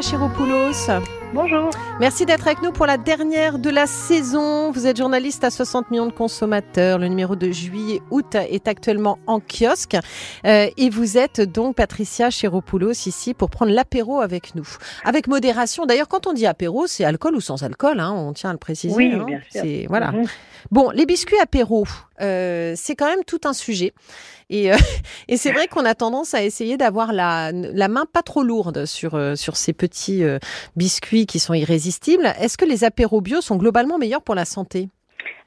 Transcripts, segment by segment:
Patricia Chiropoulos. Bonjour. Merci d'être avec nous pour la dernière de la saison. Vous êtes journaliste à 60 millions de consommateurs. Le numéro de juillet-août est actuellement en kiosque. Euh, et vous êtes donc Patricia Chiropoulos ici pour prendre l'apéro avec nous. Avec modération. D'ailleurs, quand on dit apéro, c'est alcool ou sans alcool. Hein, on tient à le préciser. Oui, hein. bien sûr. Voilà. Mhm. Bon, les biscuits apéro, euh, c'est quand même tout un sujet. Et, euh, et c'est vrai qu'on a tendance à essayer d'avoir la, la main pas trop lourde sur, sur ces petits euh, qui sont irrésistibles. Est-ce que les apéros bio sont globalement meilleurs pour la santé?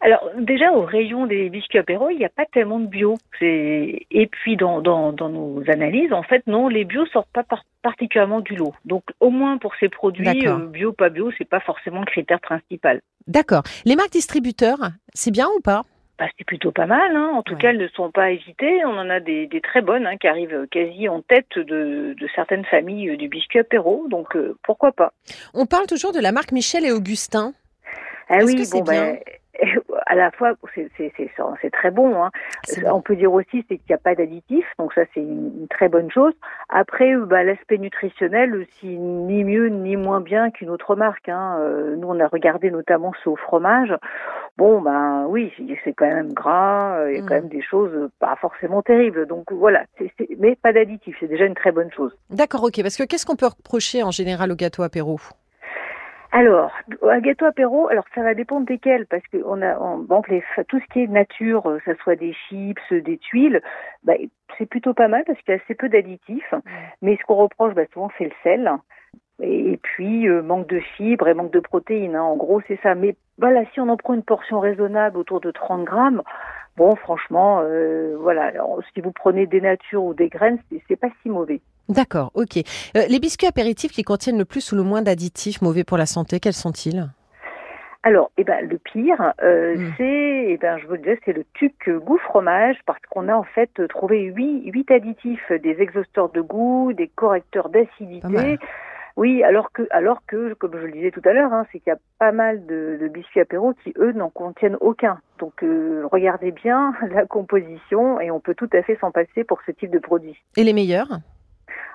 Alors déjà au rayon des biscuits apéro, il n'y a pas tellement de bio. Et puis dans, dans, dans nos analyses, en fait non, les bio sortent pas par- particulièrement du lot. Donc au moins pour ces produits euh, bio pas bio, c'est pas forcément le critère principal. D'accord. Les marques distributeurs, c'est bien ou pas? Bah, c'est plutôt pas mal. Hein. En tout Ouais. cas, elles ne sont pas hésitées. On en a des, des très bonnes hein, qui arrivent quasi en tête de, de certaines familles euh, du biscuit apéro. Donc euh, pourquoi pas On parle toujours de la marque Michel et Augustin. Ah oui, que c'est bon à la fois c'est c'est c'est c'est très bon. Hein. C'est On peut dire aussi c'est qu'il n'y a pas d'additifs, donc ça c'est une, très bonne chose. Après, euh, bah, l'aspect nutritionnel, euh, si ni mieux ni moins bien qu'une autre marque. Hein. Euh, nous, on a regardé notamment ce fromage. Bon, ben oui, c'est quand même gras. euh, Il y a Mm. quand même des choses euh, pas forcément terribles. Donc voilà, c'est c'est- mais pas d'additifs, c'est déjà une très bonne chose. D'accord, ok. Parce que qu'est-ce qu'on peut reprocher en général au gâteau apéro? Alors, un gâteau apéro, alors ça va dépendre desquels, parce que on a, on, bon, les, tout ce qui est nature, euh, ça soit des chips, des tuiles, bah, c'est plutôt pas mal parce qu'il y a assez peu d'additifs. Mais ce qu'on reproche, bah, souvent, c'est le sel. Et, puis, euh, manque de fibres et manque de protéines. hein. En gros, c'est ça. Mais voilà, si on en prend une portion raisonnable autour de 30 grammes, bon, franchement, euh, voilà, Alors, si vous prenez des natures ou des graines, c'est pas si mauvais. D'accord, ok. Euh, les biscuits apéritifs qui contiennent le plus ou le moins d'additifs mauvais pour la santé, quels sont-ils? Alors, eh ben, le pire, euh, Mm. c'est, eh ben, je vous le disais, c'est le tuc goût fromage parce qu'on a en fait trouvé huit, huit additifs, des exhausteurs de goût, des correcteurs d'acidité. Oui, alors que, alors que, comme je le disais tout à l'heure, hein, c'est qu'il y a pas mal de, de biscuits apéro qui eux n'en contiennent aucun. Donc, euh, regardez bien la composition et on peut tout à fait s'en passer pour ce type de produit. Et les meilleurs?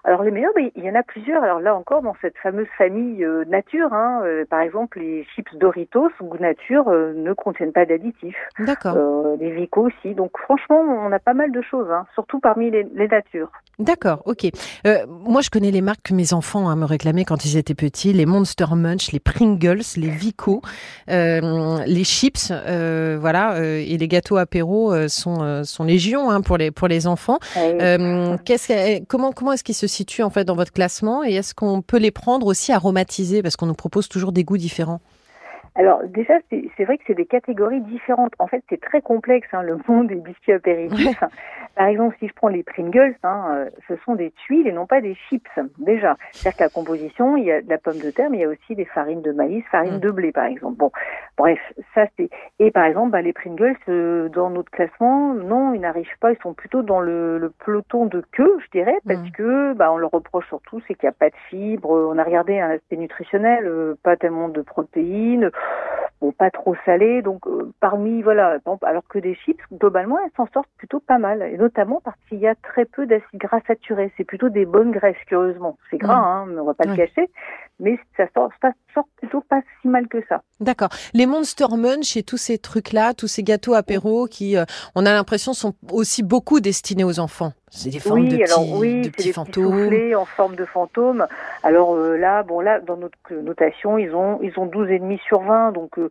Alors les meilleurs, ben, il y en a plusieurs. Alors là encore, dans cette fameuse famille euh, nature, hein, euh, par exemple, les chips Doritos goût nature euh, ne contiennent pas d'additifs. D'accord. Les Vico aussi. Donc franchement, on a pas mal de choses, hein, surtout parmi les, les natures. D'accord, ok. Moi, je connais les marques que mes enfants hein, me réclamaient quand ils étaient petits les Monster Munch, les Pringles, les Vico, les chips, voilà, et les gâteaux apéro sont sont légion pour les pour les enfants. Qu'est-ce que- comment comment est-ce qu'ils se situent en fait dans votre classement et est-ce qu'on peut les prendre aussi aromatisés parce qu'on nous propose toujours des goûts différents. Alors déjà, c'est vrai que c'est des catégories différentes. En fait, c'est très complexe hein, le monde des biscuits apéritifs. Par exemple, si je prends les Pringles, hein, euh, ce sont des tuiles et non pas des chips. Déjà, c'est-à-dire que la composition, il y a de la pomme de terre, mais il y a aussi des farines de maïs, farine Mm. de blé, par exemple. Bon, bref, ça c'est. Et par exemple, bah, les Pringles, euh, dans notre classement, non, ils n'arrivent pas. Ils sont plutôt dans le, le peloton de queue, je dirais, parce Mm. que bah, on leur reproche surtout, c'est qu'il n'y a pas de fibres. On a regardé un aspect nutritionnel, euh, pas tellement de protéines bon, pas trop salé. Donc, euh, parmi, voilà, alors que des chips, globalement, elles s'en sortent plutôt pas mal. Et notamment parce qu'il y a très peu d'acides gras saturés. C'est plutôt des bonnes graisses, curieusement. C'est gras, Mhm. hein, mais on va pas le cacher. Mais ça sort, ça sort plutôt pas si mal que ça. D'accord. Les Monster Munch et tous ces trucs-là, tous ces gâteaux apéro qui, euh, on a l'impression, sont aussi beaucoup destinés aux enfants. C'est des formes oui, de petits, alors oui, de petits des fantômes. petits en forme de fantôme. Alors euh, là, bon là, dans notre notation, ils ont ils ont 12 et demi sur 20, donc euh,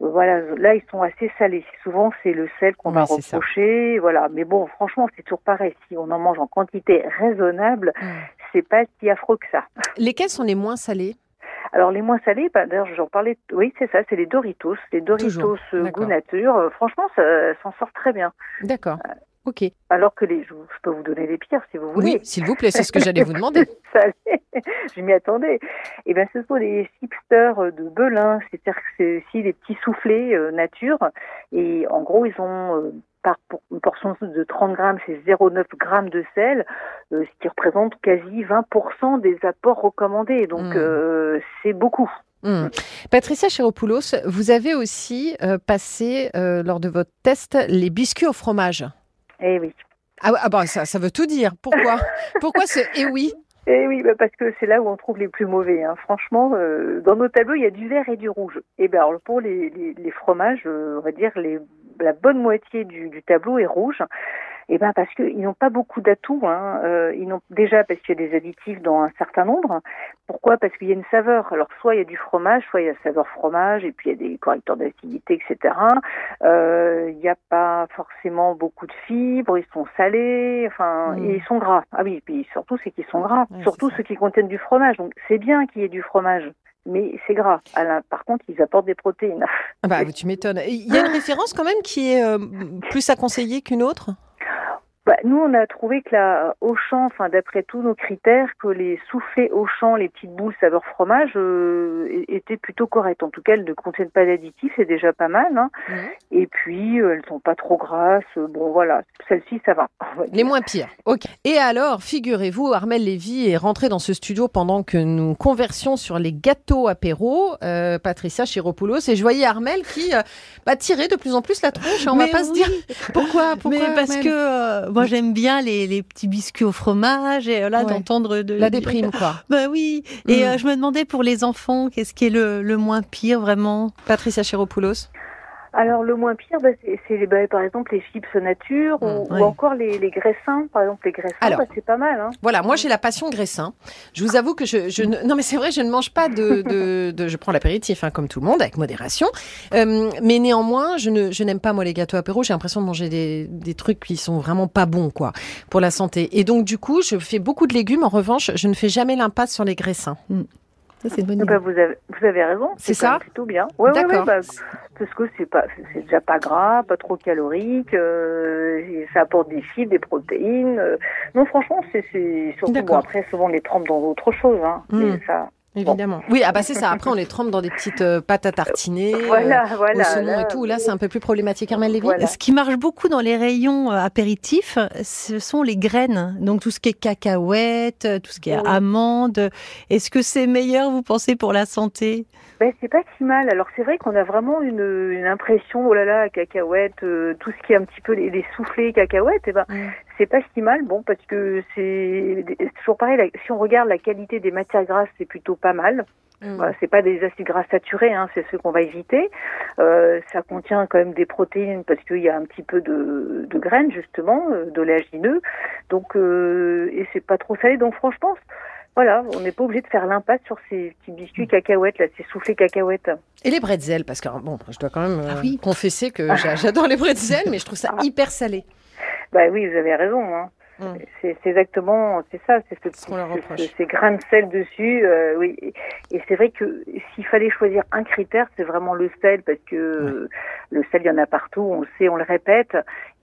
voilà, là ils sont assez salés. Souvent c'est le sel qu'on va ça. reprocher, voilà. Mais bon, franchement, c'est toujours pareil. Si on en mange en quantité raisonnable, Mm. c'est pas si affreux que ça. Lesquels sont les moins salés? Alors les moins salés, bah, d'ailleurs j'en parlais, oui c'est ça, c'est les Doritos, les Doritos euh, goût nature. Euh, franchement, ça s'en sort très bien. D'accord. Ok. Alors que les, je, je peux vous donner les pires si vous voulez. Oui, s'il vous plaît, c'est ce que j'allais vous demander. je m'y attendais. Et ben, ce sont des chipsters de Belin, c'est-à-dire que c'est aussi des petits soufflets euh, nature. Et en gros, ils ont euh, par portion de 30 grammes, c'est 0,9 grammes de sel, euh, ce qui représente quasi 20% des apports recommandés. Donc, Mm. euh, c'est beaucoup. Hmm. Patricia Chiropoulos, vous avez aussi euh, passé lors de votre test les biscuits au fromage. Eh oui. Ah, ah bah ça, ça veut tout dire. Pourquoi? Pourquoi ce eh oui Et oui, bah, parce que c'est là où on trouve les plus mauvais. Hein. Franchement, euh, dans nos tableaux, il y a du vert et du rouge. Et ben alors pour les, les, les fromages, euh, on va dire les, la bonne moitié du, du tableau est rouge. Eh ben parce qu'ils n'ont pas beaucoup d'atouts. Hein. Euh, ils n'ont déjà parce qu'il y a des additifs dans un certain nombre. Pourquoi? Parce qu'il y a une saveur. Alors soit il y a du fromage, soit il y a saveur fromage, et puis il y a des correcteurs d'acidité, etc. Euh, il n'y a pas forcément beaucoup de fibres. Ils sont salés, enfin, Mm. et ils sont gras. Ah oui, et puis surtout c'est qu'ils sont gras. Ouais, surtout ceux qui contiennent du fromage. Donc c'est bien qu'il y ait du fromage. Mais c'est gras. Par contre, ils apportent des protéines. Ah bah, tu m'étonnes. Il y a une référence quand même qui est euh, plus à conseiller qu'une autre? Bah, nous, on a trouvé que la Auchan, enfin d'après tous nos critères, que les soufflés Auchan, les petites boules saveur fromage, euh, étaient plutôt correctes. En tout cas, elles ne contiennent pas d'additifs, c'est déjà pas mal. Hein. Et puis, euh, elles sont pas trop grasses. Bon, voilà, celle-ci, ça va. on va. Les moins pires. Ok. Et alors, figurez-vous, Armel Lévy est rentré dans ce studio pendant que nous conversions sur les gâteaux apéro, euh, Patricia Chiropoulos, et je voyais Armel qui euh, bah, tirait de plus en plus la tronche. On va Mais pas se dire pourquoi. pourquoi Mais parce Armel? que euh, moi j'aime bien les, les petits biscuits au fromage et euh, là Ouais. d'entendre de la déprime quoi. Bah oui. Et Mm. euh, je me demandais pour les enfants qu'est-ce qui est le, le moins pire vraiment? Patricia Chiropoulos. Alors, le moins pire, bah, c'est, bah, par exemple les chips nature ou, Mmh, ou oui. encore les, les graissins. Par exemple, les graissins, bah, c'est pas mal. Hein. Voilà, moi j'ai la passion graissin. Je vous avoue que je, je ne... non mais c'est vrai, je ne mange pas de, de, de- je prends l'apéritif hein, comme tout le monde avec modération, Euh, mais néanmoins je ne, je n'aime pas moi les gâteaux apéro. J'ai l'impression de manger des, des trucs qui sont vraiment pas bons quoi pour la santé. Et donc du coup je fais beaucoup de légumes. En revanche, je ne fais jamais l'impasse sur les graissins. Ça c'est une bonne idée. Bah, vous, avez, vous avez raison. C'est ça plutôt bien. Ouais, ouais, ouais, D'accord. bah, parce que c'est pas, c'est déjà pas gras, pas trop calorique, euh, ça apporte des fibres, des protéines. euh. non, franchement, c'est, c'est surtout bon. Après, souvent on les trempe dans autre chose, hein. Mm. Mais ça, Évidemment. Oui, ah bah c'est ça. Après on les trempe dans des petites euh, pâtes à tartiner, euh, voilà, voilà. au saumon là, et tout. Là c'est un peu plus problématique. Armel Lévy. Voilà. Ce qui marche beaucoup dans les rayons euh, apéritifs, ce sont les graines. Donc tout ce qui est cacahuètes, tout ce qui est Oui. amandes. Est-ce que c'est meilleur, vous pensez, pour la santé? Ben, c'est pas si mal. Alors c'est vrai qu'on a vraiment une, une impression, oh là là, cacahuètes, euh, tout ce qui est un petit peu les, les soufflés cacahuètes, et ben Mm. C'est pas si mal. Bon, parce que c'est toujours pareil. la- si on regarde la qualité des matières grasses, c'est plutôt pas mal. Mm. Voilà, c'est pas des acides gras saturés, hein, c'est ceux qu'on va éviter. Euh, ça contient quand même des protéines parce qu'il y a un petit peu de, de graines justement, euh, d'oléagineux. Donc euh, et c'est pas trop salé. Donc franchement, voilà, on n'est pas obligé de faire l'impasse sur ces petits biscuits cacahuètes là, ces soufflés cacahuètes. Et les bretzels, parce que bon, je dois quand même euh, Ah oui. confesser que j'a- j'adore les bretzels, mais je trouve ça Ah. hyper salé. Bah oui, vous avez raison. Hein. Mm. C'est exactement, c'est ça, c'est ce, Ce ce- ces grains de sel dessus. euh, oui, et, c'est vrai que s'il fallait choisir un critère, c'est vraiment le sel parce que le sel, il y en a partout. On le sait, on le répète.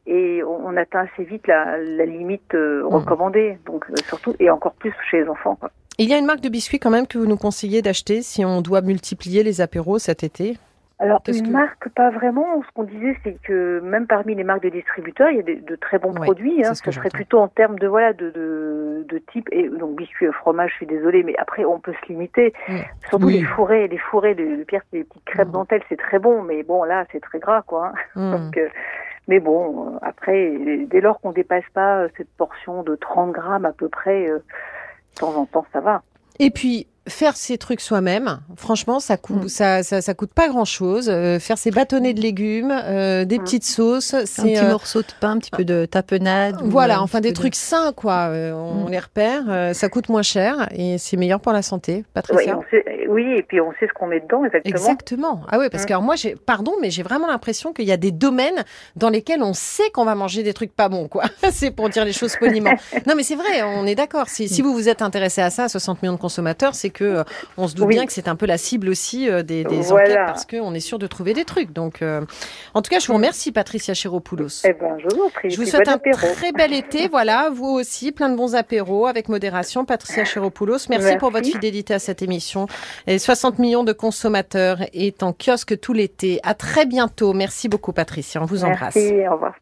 Et on, on atteint assez vite la, la limite euh, Mm. recommandée, donc euh, surtout et encore plus chez les enfants. Quoi. Il y a une marque de biscuits quand même que vous nous conseillez d'acheter si on doit multiplier les apéros cet été? Alors une que- marque, pas vraiment. Ce qu'on disait, c'est que même parmi les marques de distributeurs, il y a de très bons Ouais, produits. Hein, ce que serait plutôt en termes de voilà de, de, de type et donc biscuits fromage. Je suis désolée, mais après on peut se limiter. Surtout Oui. les fourrés, les fourrés, le, c'est les petites crêpes dentelles, c'est très bon, mais bon là c'est très gras quoi. hein. Mm. Donc, euh, mais bon, euh, après dès lors qu'on dépasse pas euh, cette portion de 30 grammes à peu près, euh, de temps en temps ça va. Et puis faire ces trucs soi-même, franchement, ça coûte, Mm. ça, ça, ça coûte pas grand-chose. Euh, faire ses bâtonnets de légumes, euh, des Mm. petites sauces, Un c'est petit euh, morceau de pain, un petit peu de tapenade. voilà, enfin des de- trucs sains quoi. Euh, on Mm. les repère, euh, ça coûte moins cher et c'est meilleur pour la santé. Patricia. on sait- oui, et puis on sait ce qu'on met dedans exactement. Exactement. Ah oui, parce que alors moi, j'ai, pardon, mais j'ai vraiment l'impression qu'il y a des domaines dans lesquels on sait qu'on va manger des trucs pas bons, quoi. c'est pour dire les choses poliment. non, mais c'est vrai, on est d'accord. Si, si vous vous êtes intéressé à ça, 60 millions de consommateurs, c'est que euh, on se doute Oui. bien que c'est un peu la cible aussi euh, des, des Voilà. enquêtes parce qu'on est sûr de trouver des trucs. Donc, euh, en tout cas, je vous remercie, Patricia Chiropoulos. Eh ben, je vous prie. Je vous souhaite bon un apéro. très bel été, voilà, vous aussi, plein de bons apéros avec modération. Patricia Chiropoulos, merci, Merci. pour votre fidélité à cette émission. Et 60 millions de consommateurs est en kiosque tout l'été. À très bientôt. Merci beaucoup, Patricia. On vous embrasse. Merci, au revoir.